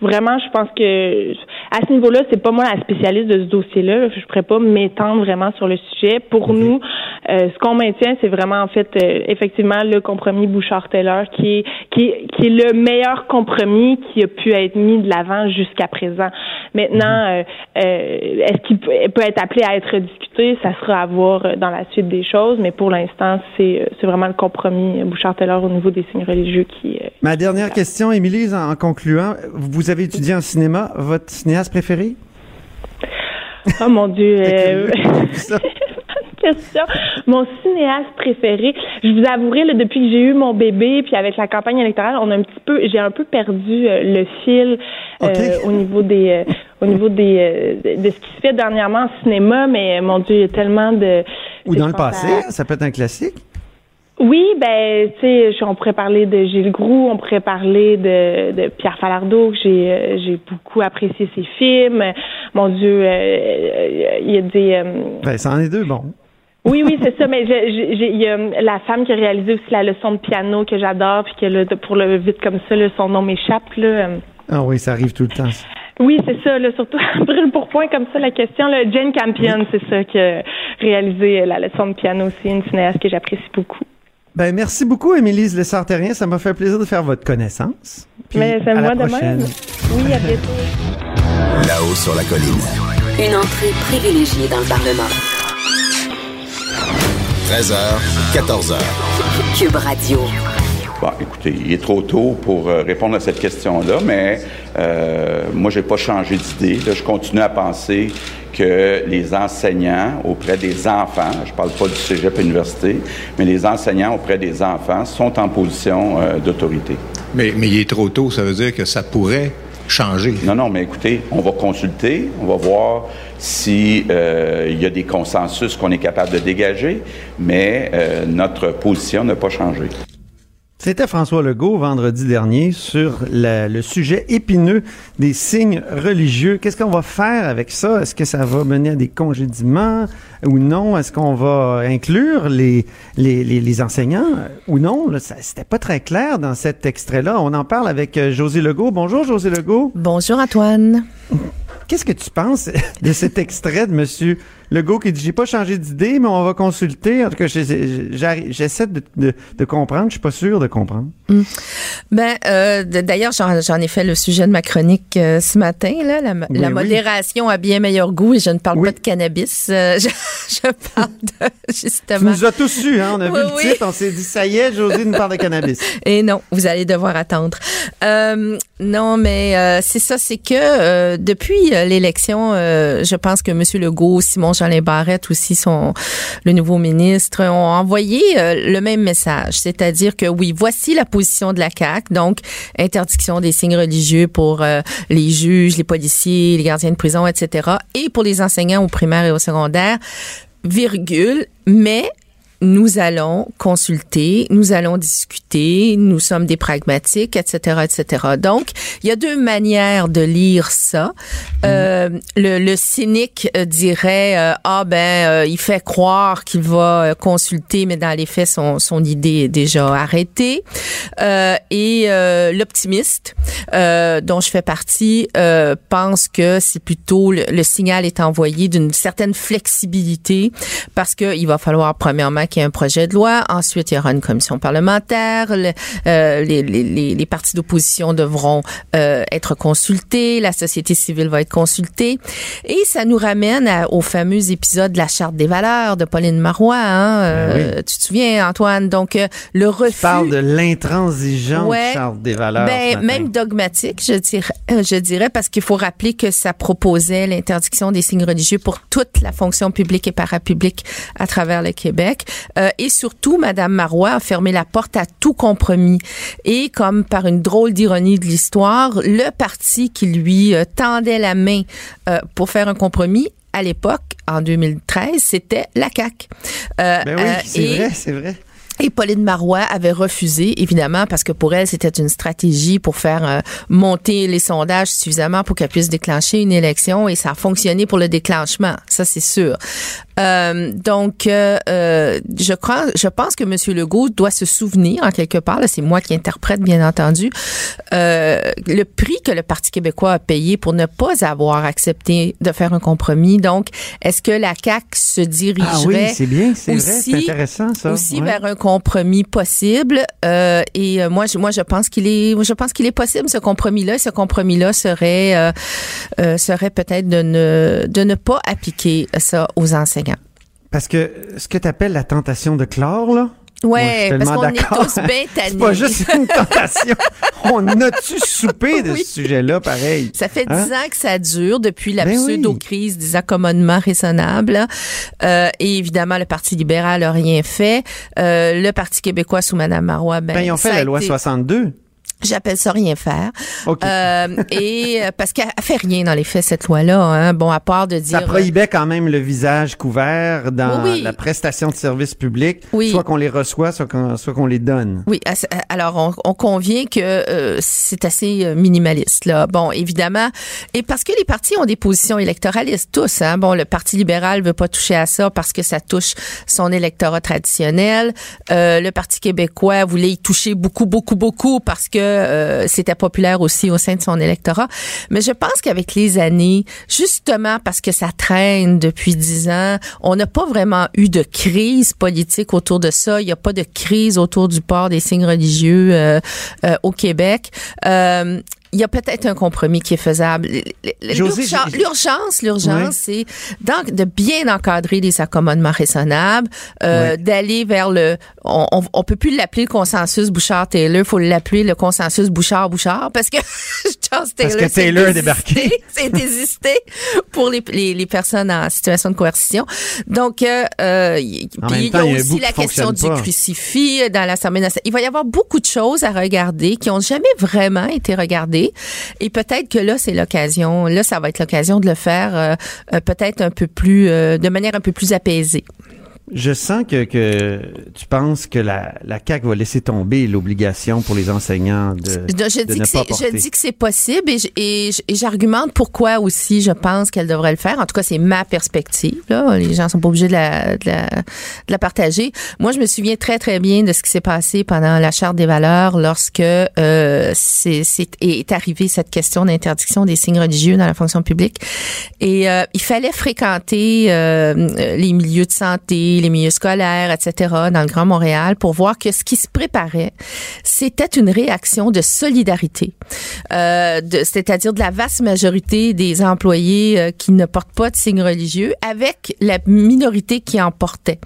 vraiment, je pense que à ce niveau-là, c'est pas moi la spécialiste de ce dossier-là. Je ne pourrais pas m'étendre vraiment sur le sujet. Pour nous, euh, ce qu'on maintient, c'est vraiment en fait euh, effectivement le compromis Bouchard-Taylor qui est, qui est qui est le meilleur compromis qui a pu être mis de l'avant jusqu'à présent. Maintenant, mhm. est-ce qu'il peut, être appelé à être discuté? Ça sera à voir dans la suite des choses. Mais pour l'instant, c'est c'est vraiment le compromis Bouchard-Taylor au niveau des signes religieux qui. Ma dernière question, Émilie, en concluant, vous vous avez étudié en cinéma. Votre cinéaste préféré? Oh mon Dieu. (laughs) Euh, (laughs) question. Mon cinéaste préféré, je vous avouerai, là, depuis que j'ai eu mon bébé, puis avec la campagne électorale, on a un petit peu, j'ai un peu perdu euh, le fil euh, (laughs) au niveau des, euh, au niveau des, de, ce qui se fait dernièrement en cinéma. Mais mon Dieu, il y a tellement de. Ou dans le à- passé, ça peut être un classique. Oui, ben, tu sais, on pourrait parler de Gilles Groux, on pourrait parler de, de Pierre Falardeau, que j'ai euh, j'ai beaucoup apprécié ses films. Mon Dieu, euh, euh, il y a des. Ben, ça en est deux, bon. oui, oui, c'est ça. Mais il y a la femme qui a réalisé aussi la leçon de piano que j'adore, puis que là, pour le vite comme ça, là, son nom m'échappe. Là. Ah oui, ça arrive tout le temps. Oui, c'est ça. Là, surtout (laughs) brûle pour point comme ça la question. Là, Jane Campion, c'est ça qui a réalisé la leçon de piano aussi, une cinéaste que j'apprécie beaucoup. Ben, merci beaucoup, Émilie Lessard-Terrien. Ça m'a fait plaisir de faire votre connaissance. Puis, Mais c'est à moi la de prochaine. même. Oui, à bientôt. Là-haut sur la colline. Une entrée privilégiée dans le Parlement. 13h, 14h. Cube Radio. Bon, écoutez, il est trop tôt pour euh, répondre à cette question-là, mais euh, moi, j'ai pas changé d'idée. Là, Je continue à penser que les enseignants auprès des enfants, je parle pas du cégep université, mais les enseignants auprès des enfants sont en position euh, d'autorité. Mais, mais il est trop tôt, ça veut dire que ça pourrait changer. Non, non, mais écoutez, on va consulter, on va voir si euh, il y a des consensus qu'on est capable de dégager, mais euh, notre position n'a pas changé. C'était François Legault vendredi dernier sur la- le sujet épineux des signes religieux. Qu'est-ce qu'on va faire avec ça? Est-ce que ça va mener à des congédiements ou non? Est-ce qu'on va inclure les, les, les, les enseignants ou non? Là, ça- C'était pas très clair dans cet extrait-là. On en parle avec euh, José Legault. Bonjour, José Legault. Bonjour, Antoine. Qu'est-ce que tu penses de cet extrait de Monsieur Legault qui dit j'ai pas changé d'idée, mais on va consulter. En tout cas, j'essaie de, de, de comprendre. Je suis pas sûr de comprendre. Ben, euh, d'ailleurs, j'en ai fait le sujet de ma chronique euh, ce matin. Là, la, Oui, la oui. modération a bien meilleur goût et je ne parle Oui. pas de cannabis. Euh, (laughs) je, je parle de (laughs) Tu justement. nous as tous su, hein? On a vu le titre, on s'est dit ça y est, José nous parle de cannabis. (laughs) Et non, vous allez devoir attendre. Non, mais c'est ça, c'est que depuis l'élection, je pense que M. Legault, Simon Jolin Barrette aussi, son le nouveau ministre, ont envoyé euh, le même message, c'est-à-dire que oui, voici la position de la CAQ, donc interdiction des signes religieux pour euh, les juges, les policiers, les gardiens de prison, etc., et pour les enseignants au primaire et au secondaire, virgule, mais nous allons consulter, nous allons discuter, nous sommes des pragmatiques, etc., etc. Donc, il y a deux manières de lire ça. Euh, le, le cynique euh, dirait euh, ah ben euh, il fait croire qu'il va euh, consulter, mais dans les faits son son idée est déjà arrêtée. Euh, et euh, l'optimiste euh, dont je fais partie euh, pense que c'est plutôt le, le signal est envoyé d'une certaine flexibilité parce que il va falloir premièrement qu'il y ait un projet de loi, ensuite il y aura une commission parlementaire, le- euh, les, les, les, partis d'opposition devront euh, être consultés, la société civile va être consultée et ça nous ramène à- au fameux épisode de la charte des valeurs de Pauline Marois. Hein, euh, Tu te souviens Antoine? Donc euh, le refus. Tu parles de l'intransigeante Ouais. charte des valeurs. Ben, même dogmatique, je dirais, euh, je dirais, parce qu'il faut rappeler que ça proposait l'interdiction des signes religieux pour toute la fonction publique et parapublique à travers le Québec. Euh, et surtout, Madame Marois a fermé la porte à tout compromis. Et comme par une drôle d'ironie de l'histoire, le parti qui lui euh, tendait la main euh, pour faire un compromis à l'époque, en 2013, c'était la CAQ. Ben oui, c'est vrai, c'est vrai. et Pauline Marois avait refusé, évidemment, parce que pour elle, c'était une stratégie pour faire euh, monter les sondages suffisamment pour qu'elle puisse déclencher une élection et ça a fonctionné pour le déclenchement, ça c'est sûr. Euh, donc, euh, euh, je crois, je pense que M. Legault doit se souvenir en quelque part, là, c'est moi qui interprète bien entendu, euh, le prix que le Parti québécois a payé pour ne pas avoir accepté de faire un compromis. Donc, est-ce que la CAQ se dirigerait Ah oui, c'est bien, c'est vrai, c'est intéressant ça. aussi ouais. vers un compromis possible? Euh, et euh, moi je moi je pense qu'il est je pense qu'il est possible ce compromis là ce compromis là serait euh, euh, serait peut-être de ne de ne pas appliquer ça aux enseignants Parce que ce que tu appelles la tentation de clore, là, Ouais, parce qu'on est tous bien tannés. (laughs) C'est pas juste une tentation. On a-tu soupé de (laughs) Oui. ce sujet-là, pareil? Ça fait Hein? dix ans que ça dure depuis la Ben oui. pseudo-crise des accommodements raisonnables. Euh, et évidemment, le Parti libéral a rien fait. Euh, le Parti québécois sous Mme Marois, ben, Ben, ils ont fait la loi été- 62. J'appelle ça rien faire. OK. Euh, et euh, parce qu'elle elle fait rien dans les faits cette loi-là. Hein. Bon, à part de dire. Ça prohibait quand même le visage couvert dans Oui, oui. la prestation de services publics, Oui. soit qu'on les reçoit, soit qu'on soit qu'on les donne. Oui, alors on, on convient que euh, c'est assez euh, minimaliste là. Bon, évidemment, et parce que les partis ont des positions électoralistes tous. Hein. Bon, le Parti libéral veut pas toucher à ça parce que ça touche son électorat traditionnel. Euh, le Parti québécois voulait y toucher beaucoup, beaucoup, beaucoup parce que euh, c'était populaire aussi au sein de son électorat. Mais je pense qu'avec les années, justement parce que ça traîne depuis dix ans, on n'a pas vraiment eu de crise politique autour de ça. Il n'y a pas de crise autour du port des signes religieux euh, euh, au Québec. Il y a peut-être un compromis qui est faisable. L'urgence, l'urgence, l'urgence, c'est de bien encadrer les accommodements raisonnables, euh, d'aller vers le, on, on, on peut plus l'appeler le consensus Bouchard-Taylor, faut l'appeler le consensus Bouchard-Bouchard parce que (laughs) Charles Parce Taylor, que s'est Taylor désisté- débarqué. (laughs) s'est désisté pour les, les, les personnes en situation de coercition. Donc, euh, euh, y- puis il y a aussi la question du pas. crucifix dans l'Assemblée nationale. Il va y avoir beaucoup de choses à regarder qui ont jamais vraiment été regardées. Et peut-être que là, c'est l'occasion. Là, ça va être l'occasion de le faire euh, euh, peut-être un peu plus, euh, de manière un peu plus apaisée. Je sens que, que tu penses que la, la CAQ va laisser tomber l'obligation pour les enseignants de, Je, je de dis ne que pas c'est, porter. je dis que c'est possible et, j'argumente pourquoi aussi je pense qu'elle devrait le faire. En tout cas, c'est ma perspective. Là. Les gens sont pas obligés de la, de, la, de la partager. Moi, je me souviens très, très bien de ce qui s'est passé pendant la Charte des valeurs lorsque euh, c'est, c'est, est arrivée cette question d'interdiction des signes religieux dans la fonction publique. Et euh, il fallait fréquenter euh, les milieux de santé, les milieux scolaires, etc., dans le Grand Montréal pour voir que ce qui se préparait, c'était une réaction de solidarité, euh, c'est-à-dire de la vaste majorité des employés euh, qui ne portent pas de signes religieux avec la minorité qui en portait.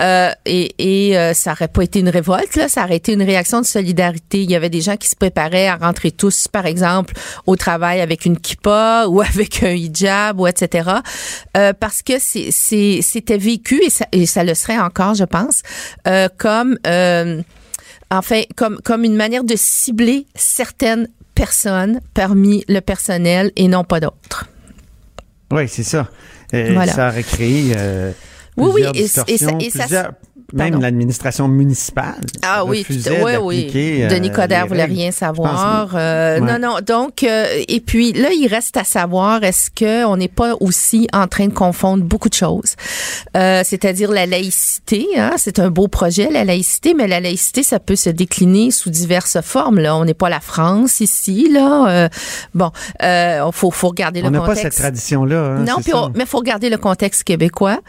Euh, et et euh, ça aurait pas été une révolte, là, ça aurait été une réaction de solidarité. Il y avait des gens qui se préparaient à rentrer tous, par exemple, au travail avec une kippa ou (laughs) avec un hijab ou etc. Euh, parce que c'était vécu et ça, et ça le serait encore, je pense, euh, comme euh, enfin comme comme une manière de cibler certaines personnes parmi le personnel et non pas d'autres. Oui, c'est ça. Voilà. Ça aurait créé euh, Oui, oui, et- et ça- et. Même l'administration municipale. Ah oui, oui. d'appliquer, euh, Denis Coderre voulait rien savoir. Euh, Ouais. Non, non. Donc, euh, et puis là, il reste à savoir est-ce que on n'est pas aussi en train de confondre beaucoup de choses, Euh, c'est-à-dire la laïcité. Hein, c'est un beau projet, la laïcité, mais la laïcité, ça peut se décliner sous diverses formes. Là, on n'est pas la France ici. Là, Euh, bon, euh, faut faut regarder On le n'a pas contexte. cette tradition-là. hein, Non, puis on- mais faut regarder le contexte québécois.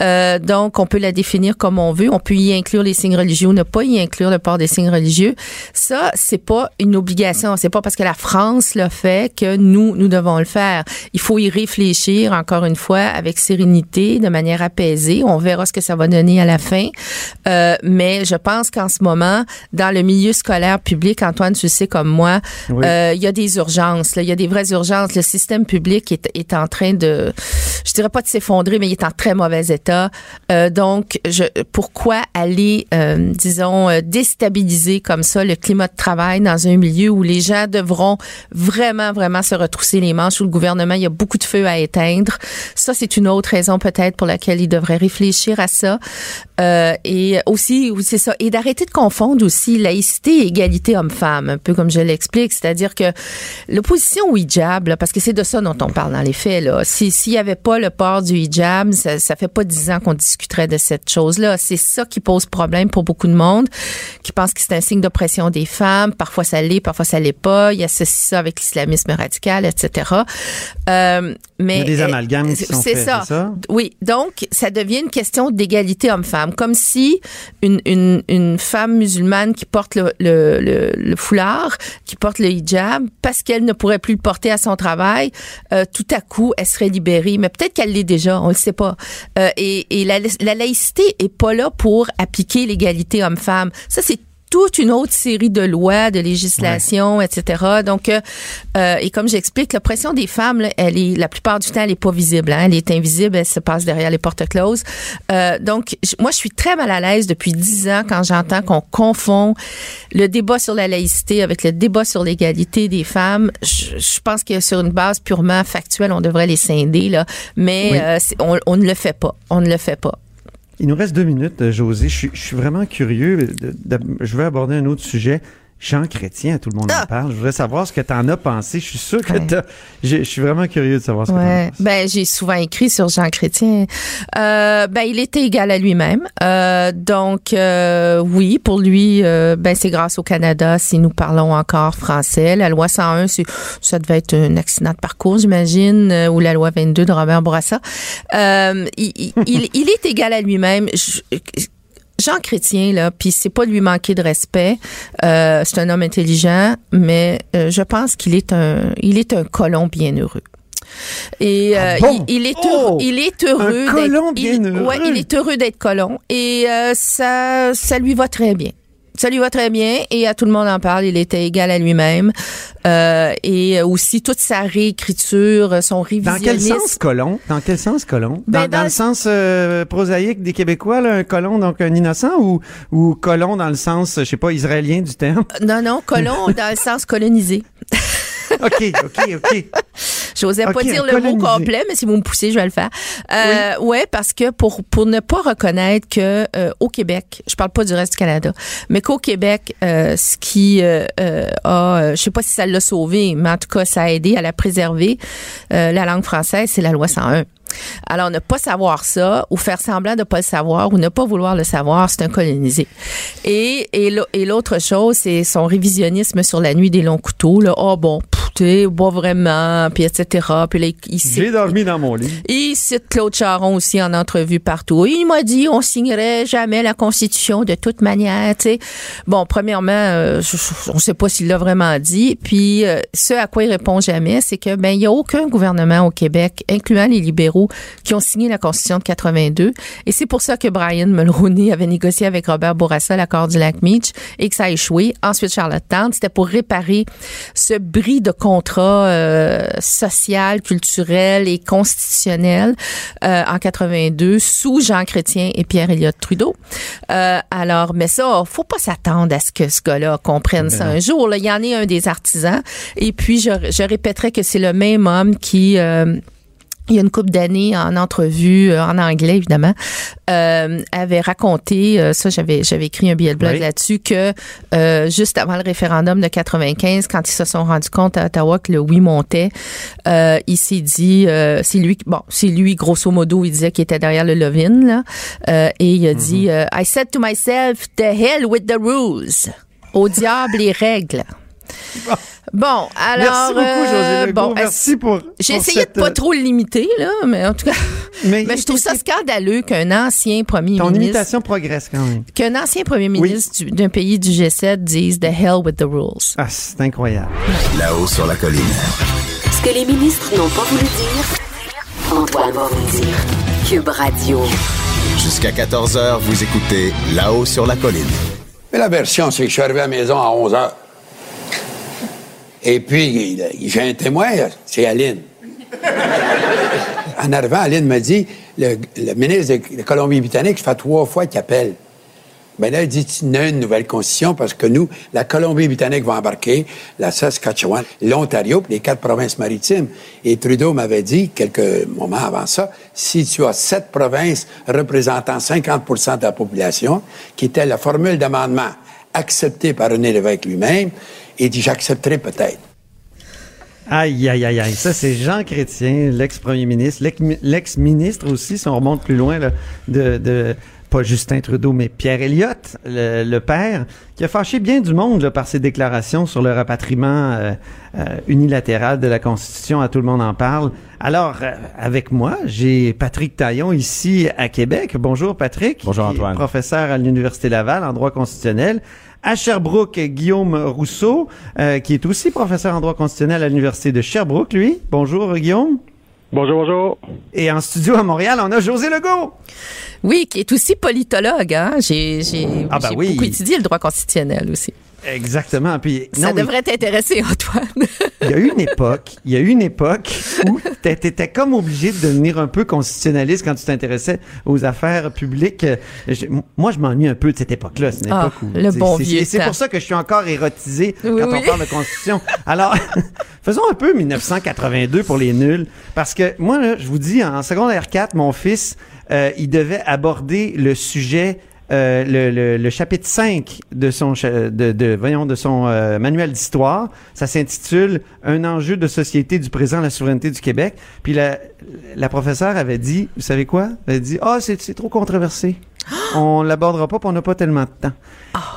Euh, donc, on peut la définir comme on veut. On peut y inclure les signes religieux ou ne pas y inclure le port des signes religieux. Ça, c'est pas une obligation. C'est pas parce que la France l'a fait que nous, nous devons le faire. Il faut y réfléchir encore une fois avec sérénité, de manière apaisée. On verra ce que ça va donner à la fin. Euh, mais je pense qu'en ce moment, dans le milieu scolaire public, Antoine, tu le sais comme moi, Oui. euh, il y a des urgences. là. Il y a des vraies urgences. Le système public est, est en train de, je dirais pas de s'effondrer, mais il est en très mauvais état. Euh, donc, je, pourquoi aller, euh, disons, euh, déstabiliser comme ça le climat de travail dans un milieu où les gens devront vraiment, vraiment se retrousser les manches, où le gouvernement, il y a beaucoup de feux à éteindre. Ça, c'est une autre raison peut-être pour laquelle il devrait réfléchir à ça. Euh, et aussi, c'est ça. Et d'arrêter de confondre aussi laïcité et égalité homme-femme, un peu comme je l'explique. C'est-à-dire que l'opposition au hijab, là, parce que c'est de ça dont on parle dans les faits, là. Si, s'il y avait pas le port du hijab, ça, ça fait pas dix ans qu'on discuterait de cette chose-là. C'est ça qui pose problème pour beaucoup de monde, qui pense que c'est un signe d'oppression des femmes. Parfois ça l'est, parfois ça l'est pas. Il associe ça avec l'islamisme radical, etc. Euh, mais Il y a des euh, amalgames qui sont faits, ça. c'est ça? Oui, donc ça devient une question d'égalité homme-femme, comme si une, une, une femme musulmane qui porte le, le, le, le foulard, qui porte le hijab, parce qu'elle ne pourrait plus le porter à son travail, euh, tout à coup, elle serait libérée. Mais peut-être qu'elle l'est déjà, on ne le sait pas. Euh, et et la, la laïcité est pas là pour appliquer l'égalité homme-femme. Ça, c'est toute une autre série de lois, de législations, etc. Donc, euh, euh, et comme j'explique, la pression des femmes, là, elle est la plupart du temps, elle est pas visible. Hein? Elle est invisible, elle se passe derrière les portes closes. Euh, donc, moi, je suis très mal à l'aise depuis dix ans quand j'entends qu'on confond le débat sur la laïcité avec le débat sur l'égalité des femmes. Je, je pense que sur une base purement factuelle, on devrait les scinder là, mais Oui. euh, on, on ne le fait pas. On ne le fait pas. Il nous reste deux minutes, José. Je suis, vraiment curieux. je veux aborder un autre sujet. Jean Chrétien, tout le monde en parle. Je voudrais savoir ce que tu en as pensé. Je suis sûr que Ah! Ouais. t'as- je, je suis vraiment curieux de savoir ce que tu Ouais. Ben, j'ai souvent écrit sur Jean Chrétien. Euh, ben, il était égal à lui-même. Euh, donc, euh, oui, pour lui, euh, ben, c'est grâce au Canada si nous parlons encore français. La loi 101, c'est, ça devait être un accident de parcours, j'imagine, euh, ou la loi 22 de Robert Bourassa. Euh, il, il, il- (laughs) il est égal à lui-même. Je- Jean Chrétien, là, puis c'est pas lui manquer de respect. Euh, c'est un homme intelligent, mais euh, je pense qu'il est un, il est un colon bien heureux. Et euh, bon? il, il est heureux, Oh! il est heureux Un d'être- colon il-. Ouais, est heureux d'être colon et euh, ça, ça lui va très bien. Ça lui va très bien et à tout le monde en parle. Il était égal à lui-même Euh, et aussi toute sa réécriture, son Dans révisionnisme. quel sens colon? Dans quel sens colon? Ben, dans, dans dans- le sens euh, prosaïque des Québécois, là, un colon, donc un innocent, ou, ou colon dans le sens, je sais pas, israélien du terme? Non, non, colon (laughs) dans le sens colonisé. (laughs) OK, OK, OK. J'osais pas Ok, dire le mot complet, mais si vous me poussez, je vais le faire. Euh, ouais, parce que pour pour ne pas reconnaître que euh, au Québec, je parle pas du reste du Canada, mais qu'au Québec, euh, ce qui euh, euh, a, euh, je sais pas si ça l'a sauvé, mais en tout cas, ça a aidé à la préserver, euh, la langue française, c'est la loi 101. Alors, ne pas savoir ça, ou faire semblant de pas le savoir, ou ne pas vouloir le savoir, c'est un colonisé. Et, et, l'au- et l'autre chose, c'est son révisionnisme sur la nuit des longs couteaux. Là. Oh bon, pff, pas vraiment, puis etc. Puis là, il, J'ai dormi dans mon lit. il cite Claude Charon aussi en entrevue partout. Il m'a dit on signerait jamais la Constitution de toute manière. Tu sais. Bon, premièrement, euh, on ne sait pas s'il l'a vraiment dit. Puis euh, ce à quoi il répond jamais, c'est que ben il y a aucun gouvernement au Québec, incluant les libéraux, qui ont signé la Constitution de 82. Et c'est pour ça que Brian Mulroney avait négocié avec Robert Bourassa l'accord du lac Meach et que ça a échoué. Ensuite, Charlottetown, c'était pour réparer ce bris de contrat euh, social, culturel et constitutionnel euh, en 82 sous Jean Chrétien et Pierre Elliott Trudeau. Euh, alors, mais ça, faut pas s'attendre à ce que ce gars-là comprenne ça un jour. Là. Il y en est un des artisans. Et puis, je, je répéterai que c'est le même homme qui... il y a une couple d'années en entrevue euh, en anglais évidemment euh, avait raconté euh, ça j'avais j'avais écrit un billet de blog Oui. là-dessus que euh, juste avant le référendum de 95 quand ils se sont rendus compte à Ottawa que le oui montait euh, il s'est dit euh, c'est lui bon c'est lui grosso modo il disait qu'il était derrière le Levin là euh, et il a dit euh, I said to myself the hell with the rules. Au diable les règles Bon, alors. Merci beaucoup, José euh, Legault. bon, Merci pour. J'ai essayé cette, de pas euh, trop le limiter, là, mais en tout cas. (laughs) Mais, Mais je trouve ça scandaleux qu'un ancien premier Ton ministre. imitation progresse quand même. Qu'un ancien premier ministre du- d'un pays du G7 dise The hell with the rules. Ah, c'est incroyable. Là-haut sur la colline. Ce que les ministres n'ont pas voulu dire, Antoine va vous dire. Cube Radio. Jusqu'à 14h, vous écoutez Là-haut sur la colline. Mais la version, c'est que je suis arrivé à la maison à 11 heures. Et puis, j'ai un témoin, c'est Aline. en arrivant, Aline me dit le, le ministre de la Colombie-Britannique, fait trois fois qu'il appelle. Ben là, il dit il y a une nouvelle constitution parce que nous, la Colombie-Britannique va embarquer, la Saskatchewan, l'Ontario, les quatre provinces maritimes. Et Trudeau m'avait dit, quelques moments avant ça, si tu as sept provinces représentant 50% de la population, qui était la formule d'amendement acceptée par René Lévesque lui-même, il dit j'accepterai peut-être. Aïe, aïe, aïe, aïe. Ça, c'est Jean Chrétien, l'ex-premier ministre, l'ex- l'ex-ministre aussi, si on remonte plus loin, de, de, pas Justin Trudeau, mais Pierre Elliott, le, le père, qui a fâché bien du monde là, par ses déclarations sur le rapatriement euh, euh, unilatéral de la Constitution. À tout le monde en parle. Alors, euh, avec moi, j'ai Patrick Taillon ici à Québec. Bonjour Patrick. Bonjour, Antoine. professeur à l'Université Laval en droit constitutionnel. À Sherbrooke, Guillaume Rousseau, euh, qui est aussi professeur en droit constitutionnel à l'Université de Sherbrooke, lui. Bonjour, Guillaume. Bonjour, bonjour. Et en studio à Montréal, on a José Legault. Oui, qui est aussi politologue. Hein? J'ai j'ai Ah, ben j'ai oui. beaucoup étudié le droit constitutionnel aussi. Exactement. Puis, Ça non, mais devrait t'intéresser, Antoine. il y a eu une époque, il y a eu une époque où t'a- t'étais comme obligé de devenir un peu constitutionnaliste quand tu t'intéressais aux affaires publiques. Je- moi, je m'ennuie un peu de cette époque-là. C'est une Ah, époque où le bon c'est- vieux pour ça que je suis encore érotisé Oui, quand oui. on parle de constitution. Alors, (laughs) faisons un peu 1982 pour les nuls, parce que moi, là, je vous dis, en secondaire 4, mon fils, euh, il devait aborder le sujet euh, le, chapitre 5 de son de, voyons de son euh, manuel d'histoire, ça s'intitule Un enjeu de société du présent, la souveraineté du Québec. Puis la, professeure avait dit, vous savez quoi? Elle avait dit "Ah, c'est c'est trop controversé. On l'abordera pas, puis on n'a pas tellement de temps."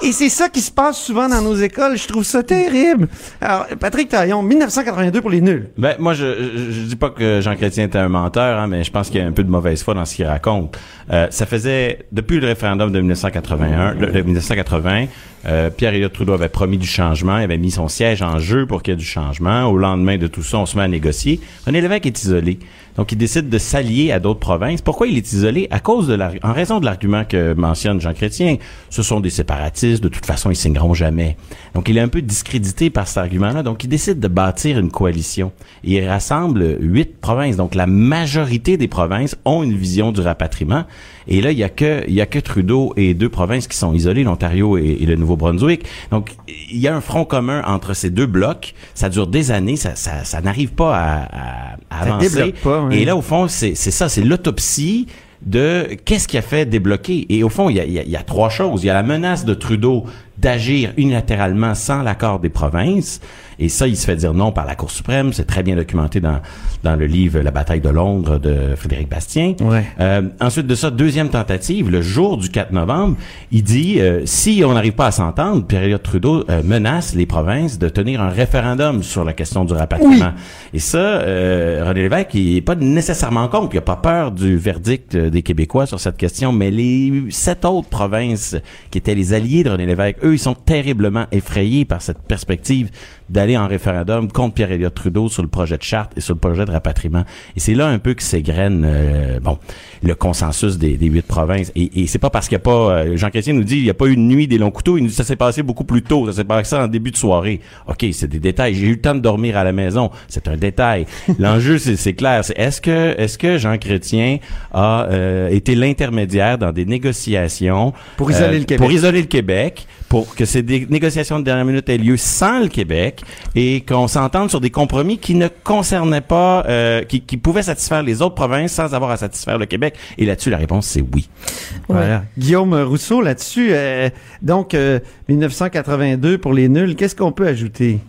Et c'est ça qui se passe souvent dans nos écoles, je trouve ça terrible. Alors Patrick Taillon, 1982 pour les nuls. Ben, moi, je, je, je dis pas que Jean Chrétien était un menteur, hein, mais je pense qu'il y a un peu de mauvaise foi dans ce qu'il raconte. Euh, ça faisait, depuis le référendum de 1981, le- de 1980, euh, Pierre-Éliott Trudeau avait promis du changement, il avait mis son siège en jeu pour qu'il y ait du changement. Au lendemain de tout ça, on se met à négocier. René Lévesque est isolé. Donc, il décide de s'allier à d'autres provinces. Pourquoi il est isolé? À cause de la, en raison de l'argument que mentionne Jean Chrétien. Ce sont des séparatistes. De toute façon, ils signeront jamais. Donc, il est un peu discrédité par cet argument-là. Donc, il décide de bâtir une coalition. Il rassemble huit provinces. Donc, la majorité des provinces ont une vision du rapatriement. Et là, il y a que, il y a que Trudeau et deux provinces qui sont isolées, l'Ontario et, et le Nouveau-Brunswick. Donc, il y a un front commun entre ces deux blocs. Ça dure des années. Ça, ça, ça n'arrive pas à, à- à Ça avancer. pas, ouais. Et là, au fond, c'est c'est ça, c'est l'autopsie de qu'est-ce qui a fait débloquer. Et au fond, il y a, il y a- il y a trois choses. Il y a la menace de Trudeau d'agir unilatéralement sans l'accord des provinces. Et ça, il se fait dire non par la Cour suprême. C'est très bien documenté dans, dans le livre La bataille de Londres de Frédéric Bastien. Ouais. Euh, ensuite de ça, deuxième tentative, le jour du 4 novembre, il dit euh, si on n'arrive pas à s'entendre, Pierre-Éliott Trudeau euh, menace les provinces de tenir un référendum sur la question du rapatriement. Et ça, euh, René Lévesque, il est pas nécessairement contre. Il a pas peur du verdict euh, des Québécois sur cette question, mais les sept autres provinces qui étaient les alliés de René Lévesque, eux, ils sont terriblement effrayés par cette perspective d'aller en référendum contre Pierre-Éliott Trudeau sur le projet de charte et sur le projet de rapatriement. Et c'est là un peu que s'égrène, euh, bon, le consensus des, des huit provinces. Et, et c'est pas parce qu'il n'y a pas, euh, Jean Chrétien nous dit, il n'y a pas eu une nuit des longs couteaux, il nous dit, ça s'est passé beaucoup plus tôt, ça s'est passé en début de soirée. OK, c'est des détails. J'ai eu le temps de dormir à la maison. C'est un détail. (laughs) L'enjeu, c'est, c'est clair. C'est est-ce que, est-ce que Jean Chrétien a euh, été l'intermédiaire dans des négociations Pour isoler euh, le Québec? Pour isoler le Québec, pour que ces négociations de dernière minute aient lieu sans le Québec et qu'on s'entende sur des compromis qui ne concernaient pas, euh, qui, qui pouvaient satisfaire les autres provinces sans avoir à satisfaire le Québec. Et là-dessus, la réponse, c'est oui. Voilà. Guillaume Rousseau là-dessus. euh, donc, euh, 1982 pour les nuls. Qu'est-ce qu'on peut ajouter?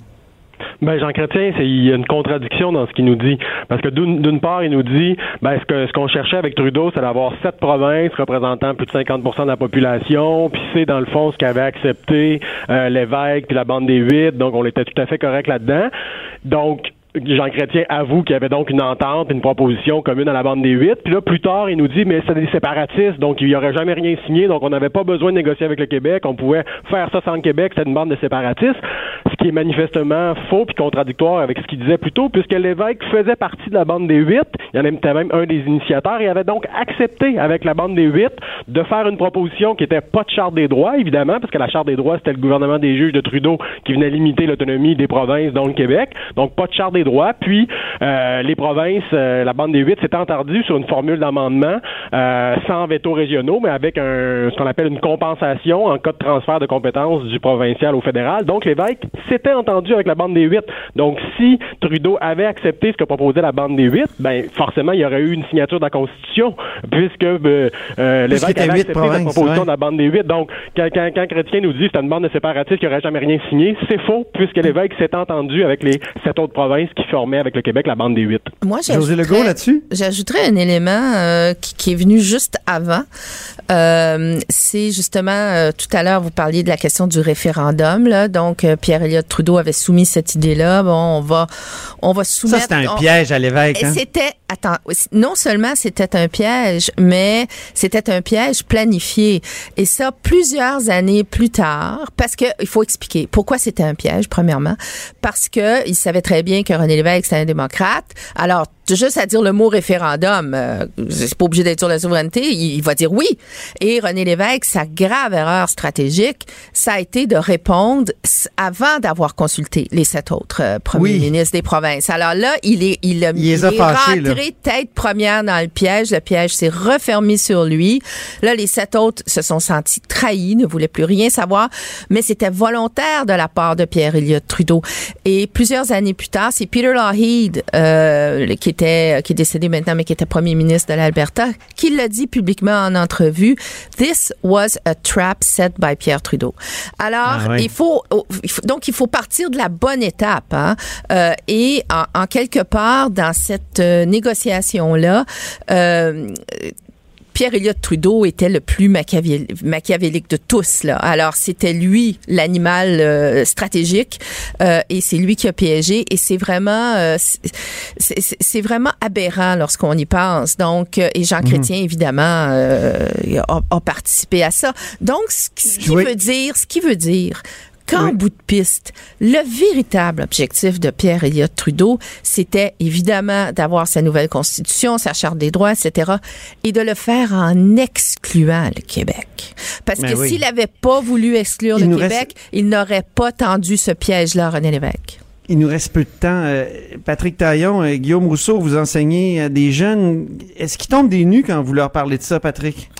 Ben Jean Chrétien, c'est il y a une contradiction dans ce qu'il nous dit. Parce que d'une part, il nous dit ben ce que ce qu'on cherchait avec Trudeau, c'est d'avoir sept provinces représentant plus de 50% de la population, puis c'est dans le fond ce qu'avait accepté euh, l'évêque puis la bande des huit, donc on était tout à fait correct là-dedans. Donc Jean Chrétien avoue qu'il y avait donc une entente, une proposition commune à la bande des huit. Puis là, plus tard, il nous dit, mais c'est des séparatistes, donc il n'y aurait jamais rien signé, donc on n'avait pas besoin de négocier avec le Québec, on pouvait faire ça sans le Québec, c'était une bande de séparatistes, ce qui est manifestement faux puis contradictoire avec ce qu'il disait plus tôt, puisque l'évêque faisait partie de la bande des huit, il y en était même un des initiateurs, et avait donc accepté avec la bande des huit de faire une proposition qui était pas de charte des droits, évidemment, parce que la charte des droits, c'était le gouvernement des juges de Trudeau qui venait limiter l'autonomie des provinces, dont le Québec, donc pas de charte des droits, puis euh, les provinces, euh, la bande des huit s'est entendue sur une formule d'amendement euh, sans veto régionaux, mais avec un, ce qu'on appelle une compensation en cas de transfert de compétences du provincial au fédéral. Donc l'évêque s'était entendu avec la bande des huit. Donc si Trudeau avait accepté ce que proposait la bande des huit, ben forcément il y aurait eu une signature de la Constitution, puisque euh, euh, l'évêque avait accepté la proposition ouais. de la bande des huit. Donc quand, quand, quand Chrétien nous dit que c'est une bande de séparatistes qui n'aurait jamais rien signé, c'est faux, puisque l'évêque s'est entendu avec les sept autres provinces qui formaient avec le Québec la bande des huit. Moi, José j'ajouterais- Legault là-dessus? J'ajouterais un élément euh, qui, qui est venu juste avant. Euh, c'est justement, euh, tout à l'heure, vous parliez de la question du référendum. Là. Donc, euh, Pierre-Éliott Trudeau avait soumis cette idée-là. Bon, on va, on va Ça, soumettre... c'était un on- piège à l'évêque. Hein? C'était, attends, non seulement c'était un piège, mais c'était un piège planifié. Et ça, plusieurs années plus tard, parce que il faut expliquer pourquoi c'était un piège. Premièrement, parce que il savait très bien que René Lévesque c'était un démocrate. Alors juste à dire le mot référendum. Euh, c'est pas obligé d'être sur la souveraineté. Il, il, va dire oui. Et René Lévesque, sa grave erreur stratégique, ça a été de répondre avant d'avoir consulté les sept autres euh, premiers ministres des provinces. Alors là, il est, il, il, est, rentré tête première dans le piège. Le piège s'est refermé sur lui. Là, les sept autres se sont sentis trahis, ne voulaient plus rien savoir. Mais c'était volontaire de la part de Pierre Elliott Trudeau. Et plusieurs années plus tard, c'est Peter Lougheed, euh, qui était, qui est décédé maintenant, mais qui était premier ministre de l'Alberta, qui l'a dit publiquement en entrevue. This was a trap set by Pierre Trudeau. Alors, ah il, faut, il, faut, donc il faut partir de la bonne étape. Hein? Euh, et en, en, quelque part, dans cette euh, négociation-là, euh, Pierre Elliott Trudeau était le plus machiavélique de tous. Là. Alors, c'était lui l'animal euh, stratégique euh, et c'est lui qui a piégé et c'est vraiment euh, c'est vraiment aberrant lorsqu'on y pense. Donc, et Jean mhm. Chrétien, évidemment, a, a, participé à ça. Donc, ce, ce qui veut dire, ce qui veut dire qu'en bout de piste, le véritable objectif de Pierre Elliott Trudeau, c'était évidemment d'avoir sa nouvelle constitution, sa charte des droits, etc., et de le faire en excluant le Québec. Parce que s'il n'avait pas voulu exclure le Québec, il n'aurait pas tendu ce piège-là, René Lévesque. Il nous reste peu de temps. Euh, Patrick Taillon, et Guillaume Rousseau, vous enseignez à des jeunes. Est-ce qu'ils tombent des nues quand vous leur parlez de ça, Patrick?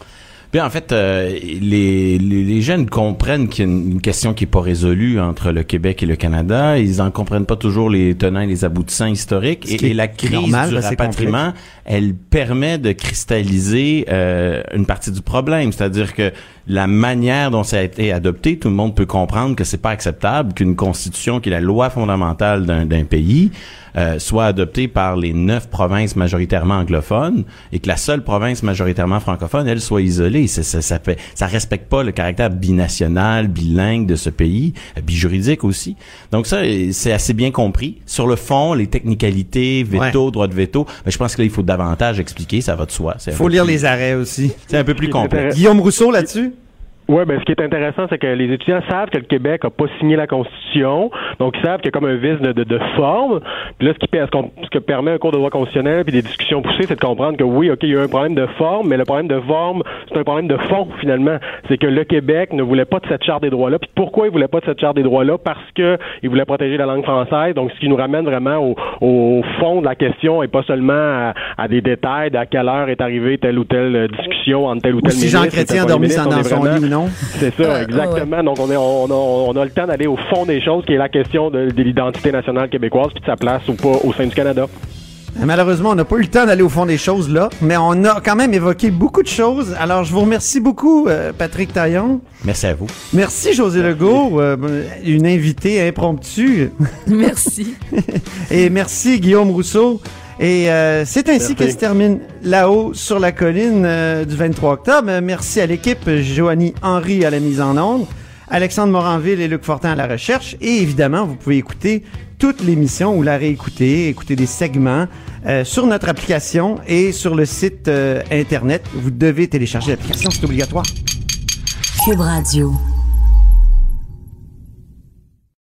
Bien, en fait, euh, les, les, jeunes comprennent qu'il y a une, question qui est pas résolue entre le Québec et le Canada. Ils en comprennent pas toujours les tenants et les aboutissants historiques. Et, la crise du rapatriement, elle permet de cristalliser euh, une partie du problème. C'est-à-dire que la manière dont ça a été adopté, tout le monde peut comprendre que c'est pas acceptable qu'une constitution qui est la loi fondamentale d'un pays euh, soit adoptée par les neuf provinces majoritairement anglophones et que la seule province majoritairement francophone, elle, soit isolée. Ça, ça, ça, fait, ça respecte pas le caractère binational, bilingue de ce pays, euh, bijuridique aussi. Donc ça, c'est assez bien compris. Sur le fond, les technicalités, veto, droit de veto, ben, je pense que là, il faut davantage expliquer, ça va de soi. Il faut lire les arrêts aussi. C'est un peu plus complexe. Guillaume Rousseau là-dessus? Oui, ben ce qui est intéressant, c'est que les étudiants savent que le Québec a pas signé la Constitution, donc ils savent qu'il y a comme un vice de, de, de forme. Puis là, ce qui ce, ce, que permet un cours de droit constitutionnel puis des discussions poussées, c'est de comprendre que oui, ok, il y a un problème de forme, mais le problème de forme, c'est un problème de fond finalement. C'est que le Québec ne voulait pas de cette charte des droits-là. Puis pourquoi il voulait pas de cette charte des droits-là? Parce que il voulait protéger la langue française. Donc, ce qui nous ramène vraiment au, au fond de la question et pas seulement à, des détails d'à quelle heure est arrivée telle ou telle discussion entre tel ou tel si Jean Chrétien a dormi dans son lit ou non? C'est ça. Euh, exactement. Donc, on, est, on, a, on, a, le temps d'aller au fond des choses, qui est la question de, de l'identité nationale québécoise, puis de sa place ou pas au sein du Canada. Malheureusement, on n'a pas eu le temps d'aller au fond des choses là, mais on a quand même évoqué beaucoup de choses. Alors, je vous remercie beaucoup, euh, Patrick Taillon. Merci à vous. Merci, José Legault, euh, une invitée impromptue. Merci. (laughs) Et merci, Guillaume Rousseau. Et euh, c'est ainsi que se termine là-haut sur la colline euh, du 23 octobre. Merci à l'équipe Joanie Henry à la mise en onde, Alexandre Moranville et Luc Fortin à la recherche. Et évidemment, vous pouvez écouter toute l'émission ou la réécouter, écouter des segments euh, sur notre application et sur le site Internet. Vous devez télécharger l'application, c'est obligatoire. Cube Radio.